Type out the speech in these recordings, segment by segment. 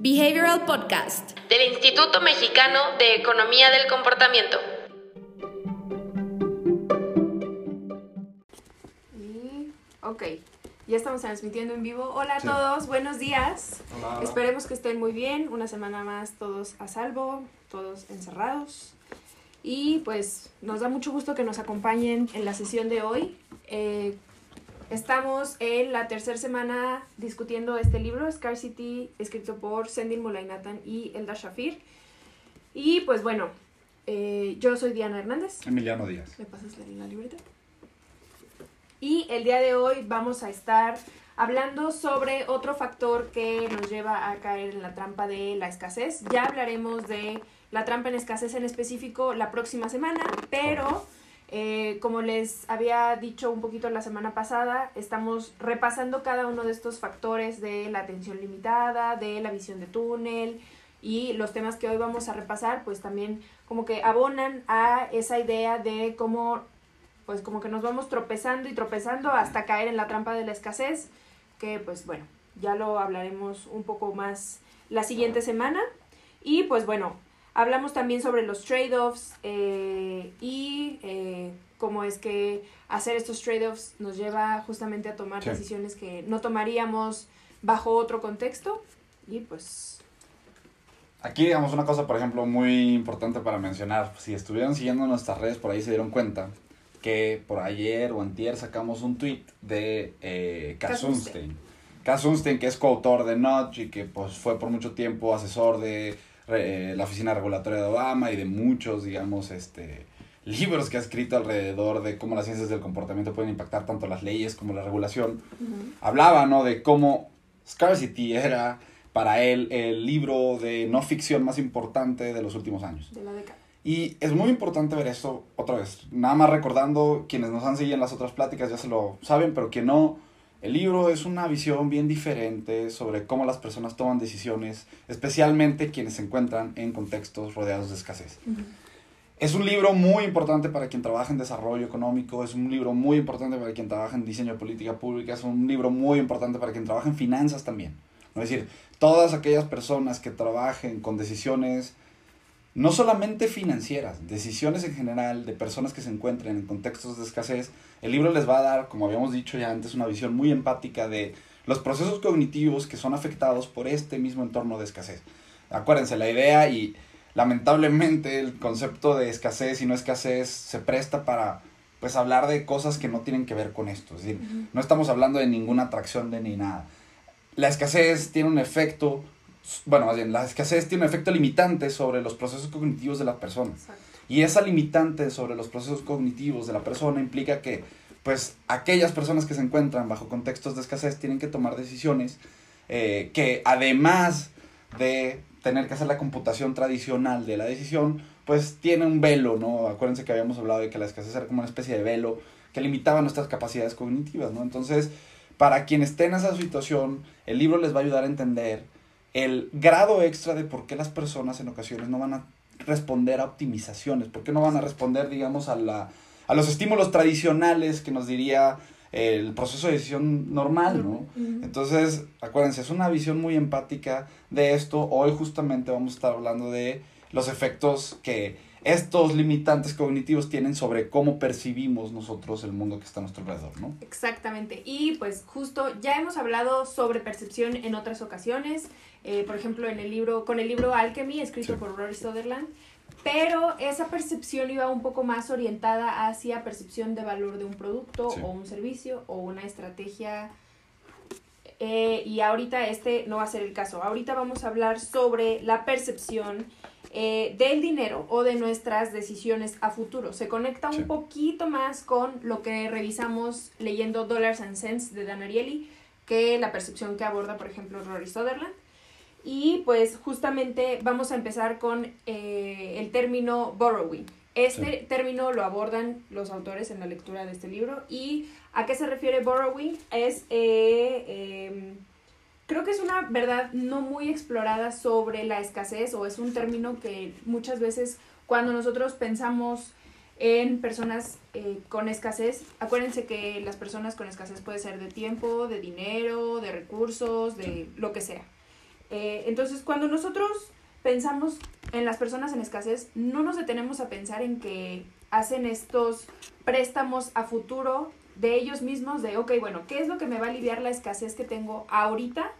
Behavioral Podcast del Instituto Mexicano de Economía del Comportamiento. Y, ok, ya estamos transmitiendo en vivo. Hola a todos, buenos días. Esperemos que estén muy bien. Una semana más todos a salvo, todos encerrados. Y pues nos da mucho gusto que nos acompañen en la sesión de hoy. Eh, estamos en la tercera semana discutiendo este libro, Scarcity, escrito por Sendin Mulainatan y Eldar Shafir. Y pues bueno, eh, yo soy Diana Hernández. Emiliano Díaz. ¿Me pasas la, la libreta? Y el día de hoy vamos a estar hablando sobre otro factor que nos lleva a caer en la trampa de la escasez. Ya hablaremos de la trampa en escasez en específico la próxima semana, pero eh, como les había dicho un poquito la semana pasada, estamos repasando cada uno de estos factores de la atención limitada, de la visión de túnel y los temas que hoy vamos a repasar, pues también como que abonan a esa idea de cómo, pues como que nos vamos tropezando y tropezando hasta caer en la trampa de la escasez, que pues bueno, ya lo hablaremos un poco más la siguiente semana. Y pues bueno, Hablamos también sobre los trade-offs eh, y eh, cómo es que hacer estos trade-offs nos lleva justamente a tomar decisiones que no tomaríamos bajo otro contexto. Y pues... Aquí, digamos, una cosa, por ejemplo, muy importante para mencionar. Si estuvieron siguiendo nuestras redes, por ahí se dieron cuenta que por ayer o antier sacamos un tweet de eh, Kasunstein. Kasunstein, que es coautor de Notch y que pues fue por mucho tiempo asesor de eh, la Oficina Regulatoria de Obama y de muchos, digamos, este, libros que ha escrito alrededor de cómo las ciencias del comportamiento pueden impactar tanto las leyes como la regulación, hablaba, ¿no? De cómo Scarcity era para él el libro de no ficción más importante de los últimos años. De la década. Y es muy importante ver esto otra vez. Nada más recordando, quienes nos han seguido en las otras pláticas ya se lo saben, pero que no, el libro es una visión bien diferente sobre cómo las personas toman decisiones, especialmente quienes se encuentran en contextos rodeados de escasez. Es un libro muy importante para quien trabaja en desarrollo económico, es un libro muy importante para quien trabaja en diseño de política pública, es un libro muy importante para quien trabaja en finanzas también. Es decir, todas aquellas personas que trabajen con decisiones no solamente financieras, decisiones en general de personas que se encuentren en contextos de escasez, el libro les va a dar, como habíamos dicho ya antes, una visión muy empática de los procesos cognitivos que son afectados por este mismo entorno de escasez. Acuérdense, la idea y lamentablemente el concepto de escasez y no escasez se presta para pues hablar de cosas que no tienen que ver con esto, es decir, no estamos hablando de ninguna atracción de ni nada. La escasez tiene un efecto bueno, más bien, la escasez tiene un efecto limitante sobre los procesos cognitivos de la persona. Y esa limitante sobre los procesos cognitivos de la persona implica que, pues, aquellas personas que se encuentran bajo contextos de escasez tienen que tomar decisiones eh, que, además de tener que hacer la computación tradicional de la decisión, pues tiene un velo, ¿no? Acuérdense que habíamos hablado de que la escasez era como una especie de velo que limitaba nuestras capacidades cognitivas, ¿no? Entonces, para quienes estén en esa situación, el libro les va a ayudar a entender el grado extra de por qué las personas en ocasiones no van a responder a optimizaciones, por qué no van a responder, digamos, a, la, a los estímulos tradicionales que nos diría el proceso de decisión normal, ¿no? Entonces, acuérdense, es una visión muy empática de esto. Hoy justamente vamos a estar hablando de los efectos que estos limitantes cognitivos tienen sobre cómo percibimos nosotros el mundo que está a nuestro alrededor, ¿no? Exactamente. Y pues justo ya hemos hablado sobre percepción en otras ocasiones, eh, por ejemplo en el libro, con el libro Alchemy, escrito por Rory Sutherland, pero esa percepción iba un poco más orientada hacia percepción de valor de un producto o un servicio o una estrategia. Eh, y ahorita este no va a ser el caso. Ahorita vamos a hablar sobre la percepción eh, del dinero o de nuestras decisiones a futuro. Se conecta un poquito más con lo que revisamos leyendo Dollars and Cents de Dan Ariely, que la percepción que aborda, por ejemplo, Rory Sutherland. Y pues justamente vamos a empezar con eh, el término borrowing. Este término lo abordan los autores en la lectura de este libro. ¿Y a qué se refiere borrowing? Es eh, em, creo que es una verdad no muy explorada sobre la escasez o es un término que muchas veces cuando nosotros pensamos en personas eh, con escasez, acuérdense que las personas con escasez puede ser de tiempo, de dinero, de recursos, de lo que sea. Eh, entonces, cuando nosotros pensamos en las personas en escasez, no nos detenemos a pensar en que hacen estos préstamos a futuro de ellos mismos, de, ok, bueno, ¿qué es lo que me va a aliviar la escasez que tengo ahorita?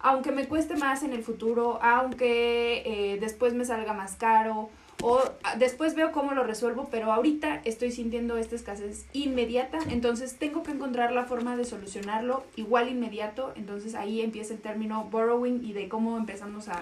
Aunque me cueste más en el futuro, aunque eh, después me salga más caro, o ah, después veo cómo lo resuelvo, pero ahorita estoy sintiendo esta escasez inmediata, entonces tengo que encontrar la forma de solucionarlo igual inmediato, entonces ahí empieza el término borrowing y de cómo empezamos a,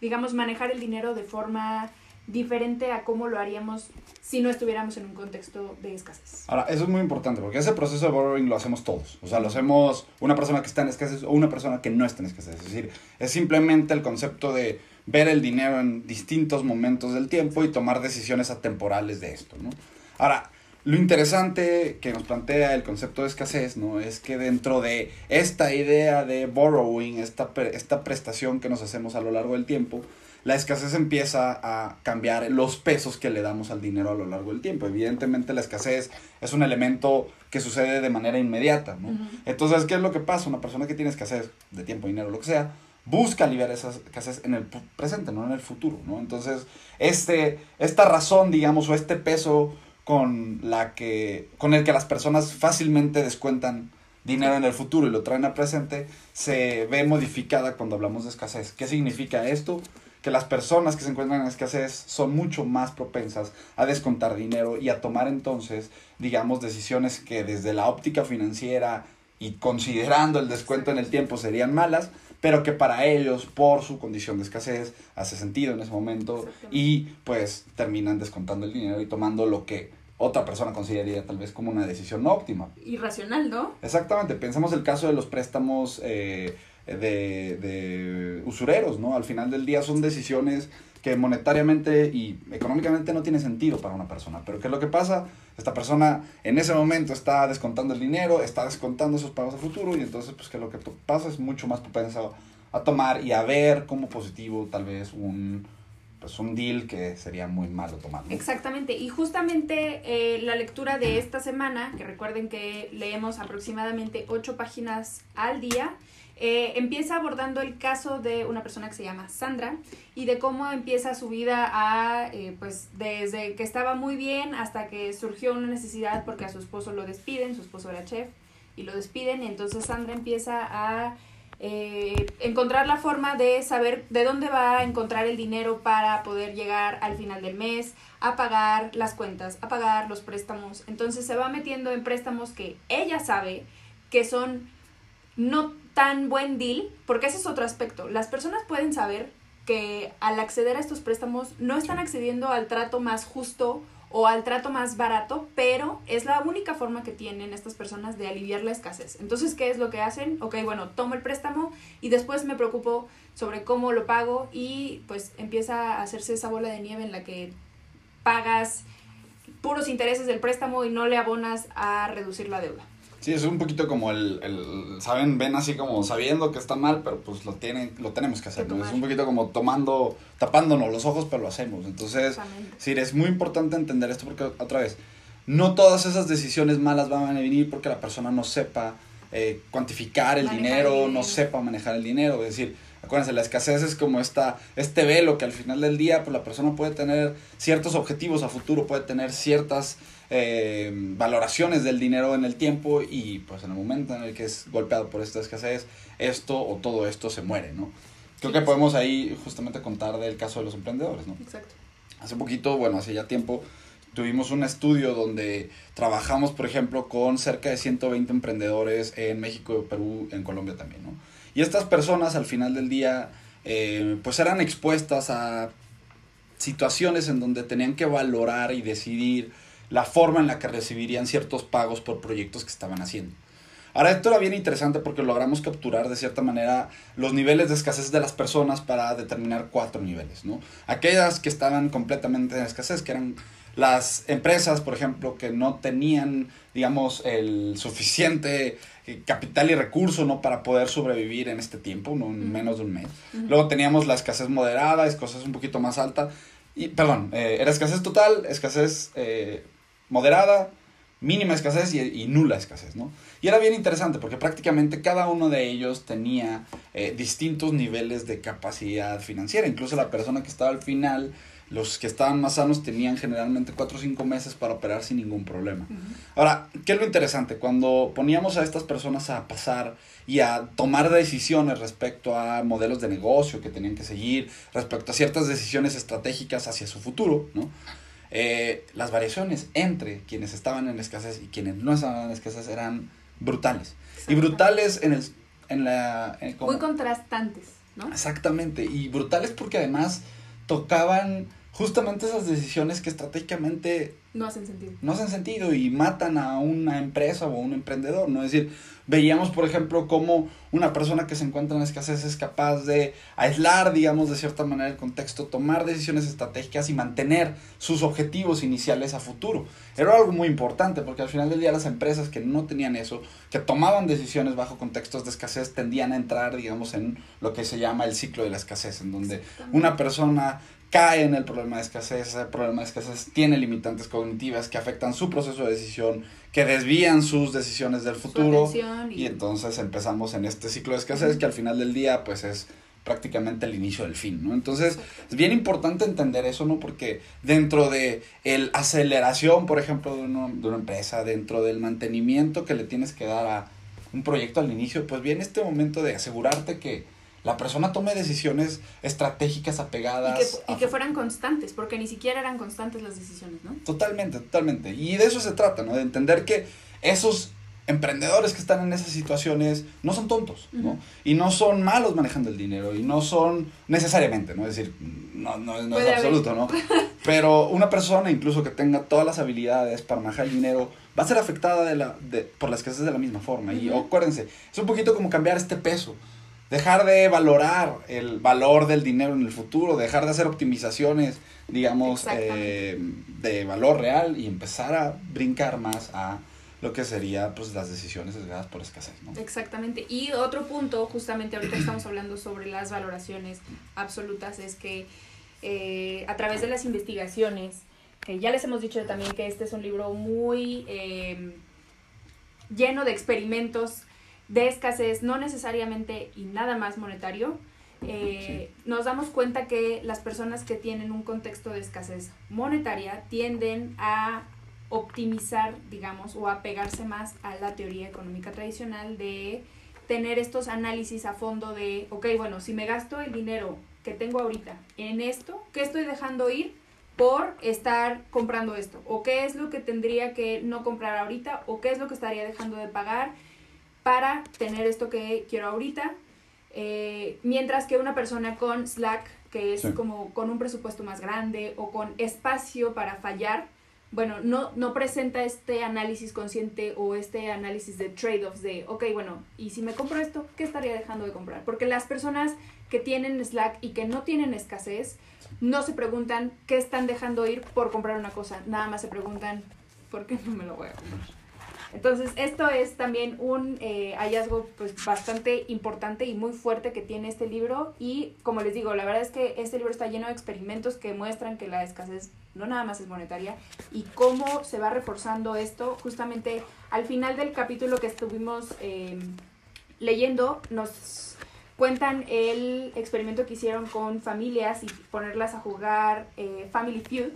digamos, manejar el dinero de forma diferente a cómo lo haríamos si no estuviéramos en un contexto de escasez. Ahora, eso es muy importante porque ese proceso de borrowing lo hacemos todos. O sea, lo hacemos una persona que está en escasez o una persona que no está en escasez. Es decir, es simplemente el concepto de ver el dinero en distintos momentos del tiempo y tomar decisiones atemporales de esto, ¿no? Ahora, lo interesante que nos plantea el concepto de escasez, ¿no? Es que dentro de esta idea de borrowing, esta, esta prestación que nos hacemos a lo largo del tiempo, la escasez empieza a cambiar los pesos que le damos al dinero a lo largo del tiempo. Evidentemente la escasez es un elemento que sucede de manera inmediata, ¿no? Entonces, ¿qué es lo que pasa? Una persona que tiene escasez de tiempo, dinero, lo que sea, busca aliviar esa escasez en el presente, no en el futuro, ¿no? Entonces, este, esta razón, digamos, o este peso con, la que, con el que las personas fácilmente descuentan dinero en el futuro y lo traen al presente, se ve modificada cuando hablamos de escasez. ¿Qué significa esto? Que las personas que se encuentran en escasez son mucho más propensas a descontar dinero y a tomar entonces, digamos, decisiones que desde la óptica financiera y considerando el descuento en el tiempo serían malas, pero que para ellos, por su condición de escasez, hace sentido en ese momento y pues terminan descontando el dinero y tomando lo que otra persona consideraría tal vez como una decisión no óptima. Irracional, ¿no? Exactamente, pensemos el caso de los préstamos eh, de, de usureros, ¿no? Al final del día son decisiones que monetariamente y económicamente no tiene sentido para una persona. Pero ¿qué es lo que pasa? Esta persona en ese momento está descontando el dinero, está descontando esos pagos a futuro y entonces pues que lo que pasa es mucho más propenso a tomar y a ver como positivo tal vez un, pues un deal que sería muy malo tomar. Exactamente, y justamente eh, la lectura de esta semana, que recuerden que leemos aproximadamente ocho páginas al día, eh, empieza abordando el caso de una persona que se llama Sandra y de cómo empieza su vida a, eh, pues desde que estaba muy bien hasta que surgió una necesidad porque a su esposo lo despiden, su esposo era chef y lo despiden y entonces Sandra empieza a eh, encontrar la forma de saber de dónde va a encontrar el dinero para poder llegar al final del mes, a pagar las cuentas, a pagar los préstamos. Entonces se va metiendo en préstamos que ella sabe que son no tan buen deal, porque ese es otro aspecto. Las personas pueden saber que al acceder a estos préstamos no están accediendo al trato más justo o al trato más barato, pero es la única forma que tienen estas personas de aliviar la escasez. Entonces, ¿qué es lo que hacen? Ok, bueno, tomo el préstamo y después me preocupo sobre cómo lo pago y pues empieza a hacerse esa bola de nieve en la que pagas puros intereses del préstamo y no le abonas a reducir la deuda. Sí, es un poquito como el, el, saben, ven así como sabiendo que está mal, pero pues lo tienen, lo tenemos que hacer, Es un poquito como tomando, tapándonos los ojos, pero lo hacemos. Entonces, sí, es muy importante entender esto porque otra vez, no todas esas decisiones malas van a venir porque la persona no sepa eh, cuantificar el dinero, no sepa manejar el dinero. Es decir, acuérdense, la escasez es como esta, este velo que al final del día, pues la persona puede tener ciertos objetivos a futuro, puede tener ciertas eh, valoraciones del dinero en el tiempo y pues en el momento en el que es golpeado por esta escasez, esto o todo esto se muere, ¿no? Creo que podemos ahí justamente contar del caso de los emprendedores, ¿no? Exacto. Hace poquito, bueno, hace ya tiempo, tuvimos un estudio donde trabajamos, por ejemplo, con cerca de 120 emprendedores en México, Perú, en Colombia también, ¿no? Y estas personas al final del día, eh, pues eran expuestas a situaciones en donde tenían que valorar y decidir la forma en la que recibirían ciertos pagos por proyectos que estaban haciendo. Ahora, esto era bien interesante porque logramos capturar de cierta manera los niveles de escasez de las personas para determinar cuatro niveles, ¿no? Aquellas que estaban completamente en escasez, que eran las empresas, por ejemplo, que no tenían, digamos, el suficiente eh, capital y recurso, ¿no? Para poder sobrevivir en este tiempo, ¿no? En menos de un mes. Luego teníamos la escasez moderada, escasez un poquito más alta. Y, perdón, eh, era escasez total, escasez eh, moderada, mínima escasez y, nula escasez, ¿no? Y era bien interesante porque prácticamente cada uno de ellos tenía eh, distintos niveles de capacidad financiera. Incluso la persona que estaba al final, los que estaban más sanos tenían generalmente 4 o 5 meses para operar sin ningún problema. Ahora, ¿qué es lo interesante? Cuando poníamos a estas personas a pasar y a tomar decisiones respecto a modelos de negocio que tenían que seguir, respecto a ciertas decisiones estratégicas hacia su futuro, ¿no? Eh, las variaciones entre quienes estaban en escasez y quienes no estaban en escasez eran brutales. Y brutales en el... En la, Muy contrastantes, ¿no? Exactamente. Y brutales porque además tocaban justamente esas decisiones que estratégicamente no hacen sentido. No hacen sentido y matan a una empresa o a un emprendedor, ¿no? Es decir, veíamos, por ejemplo, cómo una persona que se encuentra en escasez es capaz de aislar, digamos, de cierta manera el contexto, tomar decisiones estratégicas y mantener sus objetivos iniciales a futuro. Era algo muy importante porque al final del día las empresas que no tenían eso, que tomaban decisiones bajo contextos de escasez, tendían a entrar, digamos, en lo que se llama el ciclo de la escasez, en donde una persona cae en el problema de escasez, ese problema de escasez tiene limitantes cognitivas que afectan su proceso de decisión, que desvían sus decisiones del futuro y... entonces empezamos en este ciclo de escasez que al final del día pues es prácticamente el inicio del fin, ¿no? Entonces, es bien importante entender eso, ¿no? Porque dentro de el aceleración, por ejemplo, de, de una empresa, dentro del mantenimiento que le tienes que dar a un proyecto al inicio, pues viene este momento de asegurarte que la persona tome decisiones estratégicas apegadas. Y que, fueran constantes, porque ni siquiera eran constantes las decisiones, ¿no? Totalmente, totalmente. Y de eso se trata, ¿no? De entender que esos emprendedores que están en esas situaciones no son tontos, ¿no? Y no son malos manejando el dinero, y no son necesariamente, ¿no? Es decir, no, no, no es absoluto, ¿no? Pero una persona incluso que tenga todas las habilidades para manejar el dinero va a ser afectada de la, de, por la escasez de la misma forma. Y acuérdense, es un poquito como cambiar este peso dejar de valorar el valor del dinero en el futuro, dejar de hacer optimizaciones, digamos, eh, de valor real y empezar a brincar más a lo que sería pues las decisiones sesgadas por escasez, ¿no? Exactamente. Y otro punto, justamente ahorita estamos hablando sobre las valoraciones absolutas, es que eh, a través de las investigaciones, que ya les hemos dicho también que este es un libro muy eh, lleno de experimentos de escasez, no necesariamente y nada más monetario, eh, nos damos cuenta que las personas que tienen un contexto de escasez monetaria tienden a optimizar, digamos, o a pegarse más a la teoría económica tradicional de tener estos análisis a fondo de, ok, bueno, si me gasto el dinero que tengo ahorita en esto, ¿qué estoy dejando ir por estar comprando esto? ¿O qué es lo que tendría que no comprar ahorita? ¿O qué es lo que estaría dejando de pagar? Para tener esto que quiero ahorita. Eh, mientras que una persona con Slack, que es como con un presupuesto más grande o con espacio para fallar, bueno, no, no presenta este análisis consciente o este análisis de trade-offs de, ok, bueno, y si me compro esto, ¿qué estaría dejando de comprar? Porque las personas que tienen Slack y que no tienen escasez, no se preguntan qué están dejando ir por comprar una cosa, nada más se preguntan, ¿por qué no me lo voy a comprar? Entonces, esto es también un eh, hallazgo pues, bastante importante y muy fuerte que tiene este libro. Y como les digo, la verdad es que este libro está lleno de experimentos que muestran que la escasez no nada más es monetaria y cómo se va reforzando esto. Justamente al final del capítulo que estuvimos em, leyendo, nos cuentan el experimento que hicieron con familias y ponerlas a jugar eh, Family Feud,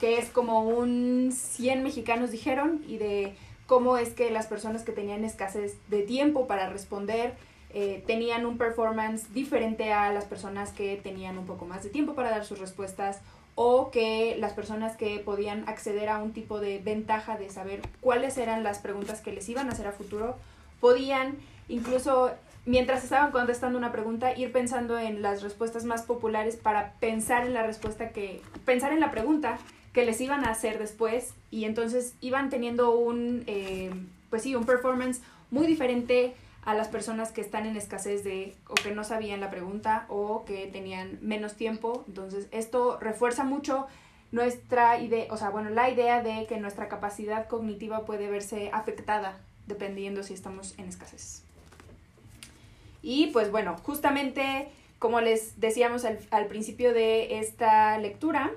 que es como un 100 mexicanos dijeron y de cómo es que las personas que tenían escasez de tiempo para responder eh, tenían un performance diferente a las personas que tenían un poco más de tiempo para dar sus respuestas o que las personas que podían acceder a un tipo de ventaja de saber cuáles eran las preguntas que les iban a hacer a futuro, podían incluso mientras estaban contestando una pregunta ir pensando en las respuestas más populares para pensar en la respuesta que pensar en la pregunta que les iban a hacer después y entonces iban teniendo un, eh, pues sí, un performance muy diferente a las personas que están en escasez de o que no sabían la pregunta o que tenían menos tiempo. Entonces, esto refuerza mucho nuestra idea, o sea, bueno, la idea de que nuestra capacidad cognitiva puede verse afectada dependiendo si estamos en escasez. Y pues bueno, justamente como les decíamos al, al principio de esta lectura,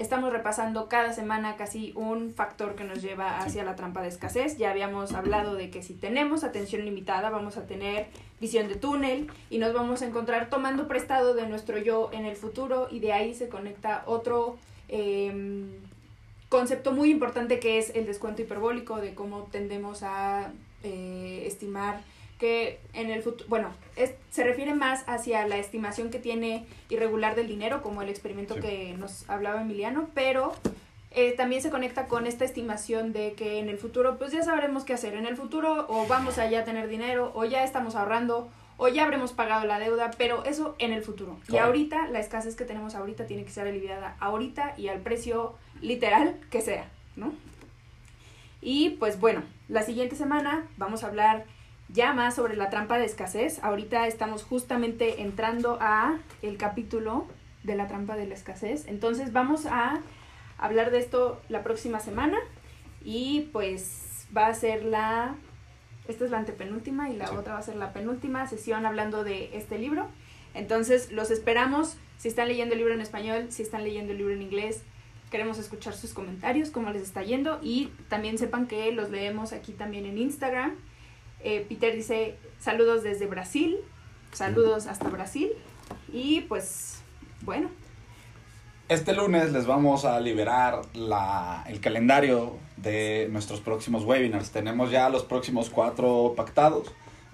Estamos repasando cada semana casi un factor que nos lleva hacia la trampa de escasez. Ya habíamos hablado de que si tenemos atención limitada vamos a tener visión de túnel y nos vamos a encontrar tomando prestado de nuestro yo en el futuro y de ahí se conecta otro em, concepto muy importante que es el descuento hiperbólico de cómo tendemos a eh, estimar que en el futuro, bueno, es, se refiere más hacia la estimación que tiene irregular del dinero, como el experimento que nos hablaba Emiliano, pero eh, también se conecta con esta estimación de que en el futuro, pues ya sabremos qué hacer. En el futuro o vamos a ya tener dinero, o ya estamos ahorrando, o ya habremos pagado la deuda, pero eso en el futuro. Y ahorita, la escasez que tenemos ahorita tiene que ser aliviada ahorita y al precio literal que sea, ¿no? Y pues bueno, la siguiente semana vamos a hablar ya más sobre la trampa de escasez. Ahorita estamos justamente entrando a el capítulo de la trampa de la escasez. Entonces vamos a hablar de esto la próxima semana y pues va a ser la esta es la antepenúltima y la otra va a ser la penúltima sesión hablando de este libro. Entonces los esperamos si están leyendo el libro en español, si están leyendo el libro en inglés. Queremos escuchar sus comentarios, cómo les está yendo y también sepan que los leemos aquí también en Instagram eh, Peter dice saludos desde Brasil, saludos hasta Brasil y pues bueno. Este lunes les vamos a liberar la, el calendario de nuestros próximos webinars. Tenemos ya los próximos cuatro pactados.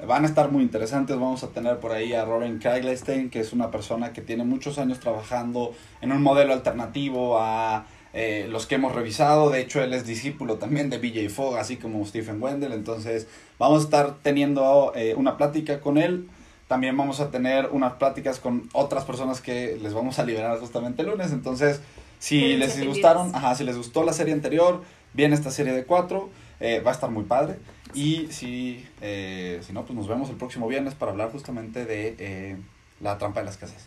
Van a estar muy interesantes. Vamos a tener por ahí a Robin Kraglestein, que es una persona que tiene muchos años trabajando en un modelo alternativo a eh, los que hemos revisado. De hecho, él es discípulo también de BJ Fogg, así como Stephen Wendell. Entonces, vamos a estar teniendo eh, una plática con él. También vamos a tener unas pláticas con otras personas que les vamos a liberar justamente el lunes. Entonces, si les gustaron, ajá, si les gustó la serie anterior, viene esta serie de cuatro. Eh, va a estar muy padre. Y si, si no, pues nos vemos el próximo viernes para hablar justamente de la trampa de las casas.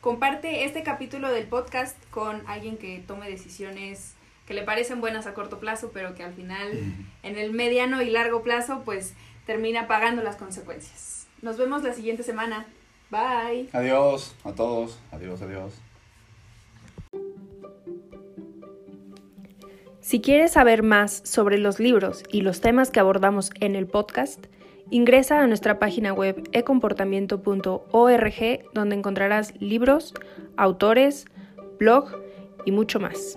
Comparte este capítulo del podcast con alguien que tome decisiones que le parecen buenas a corto plazo, pero que al final, en el mediano y largo plazo, pues termina pagando las consecuencias. Nos vemos la siguiente semana. Bye. Adiós a todos. Adiós, adiós. Si quieres saber más sobre los libros y los temas que abordamos en el podcast, Ingresa a nuestra página web ecomportamiento.org donde encontrarás libros, autores, blog y mucho más.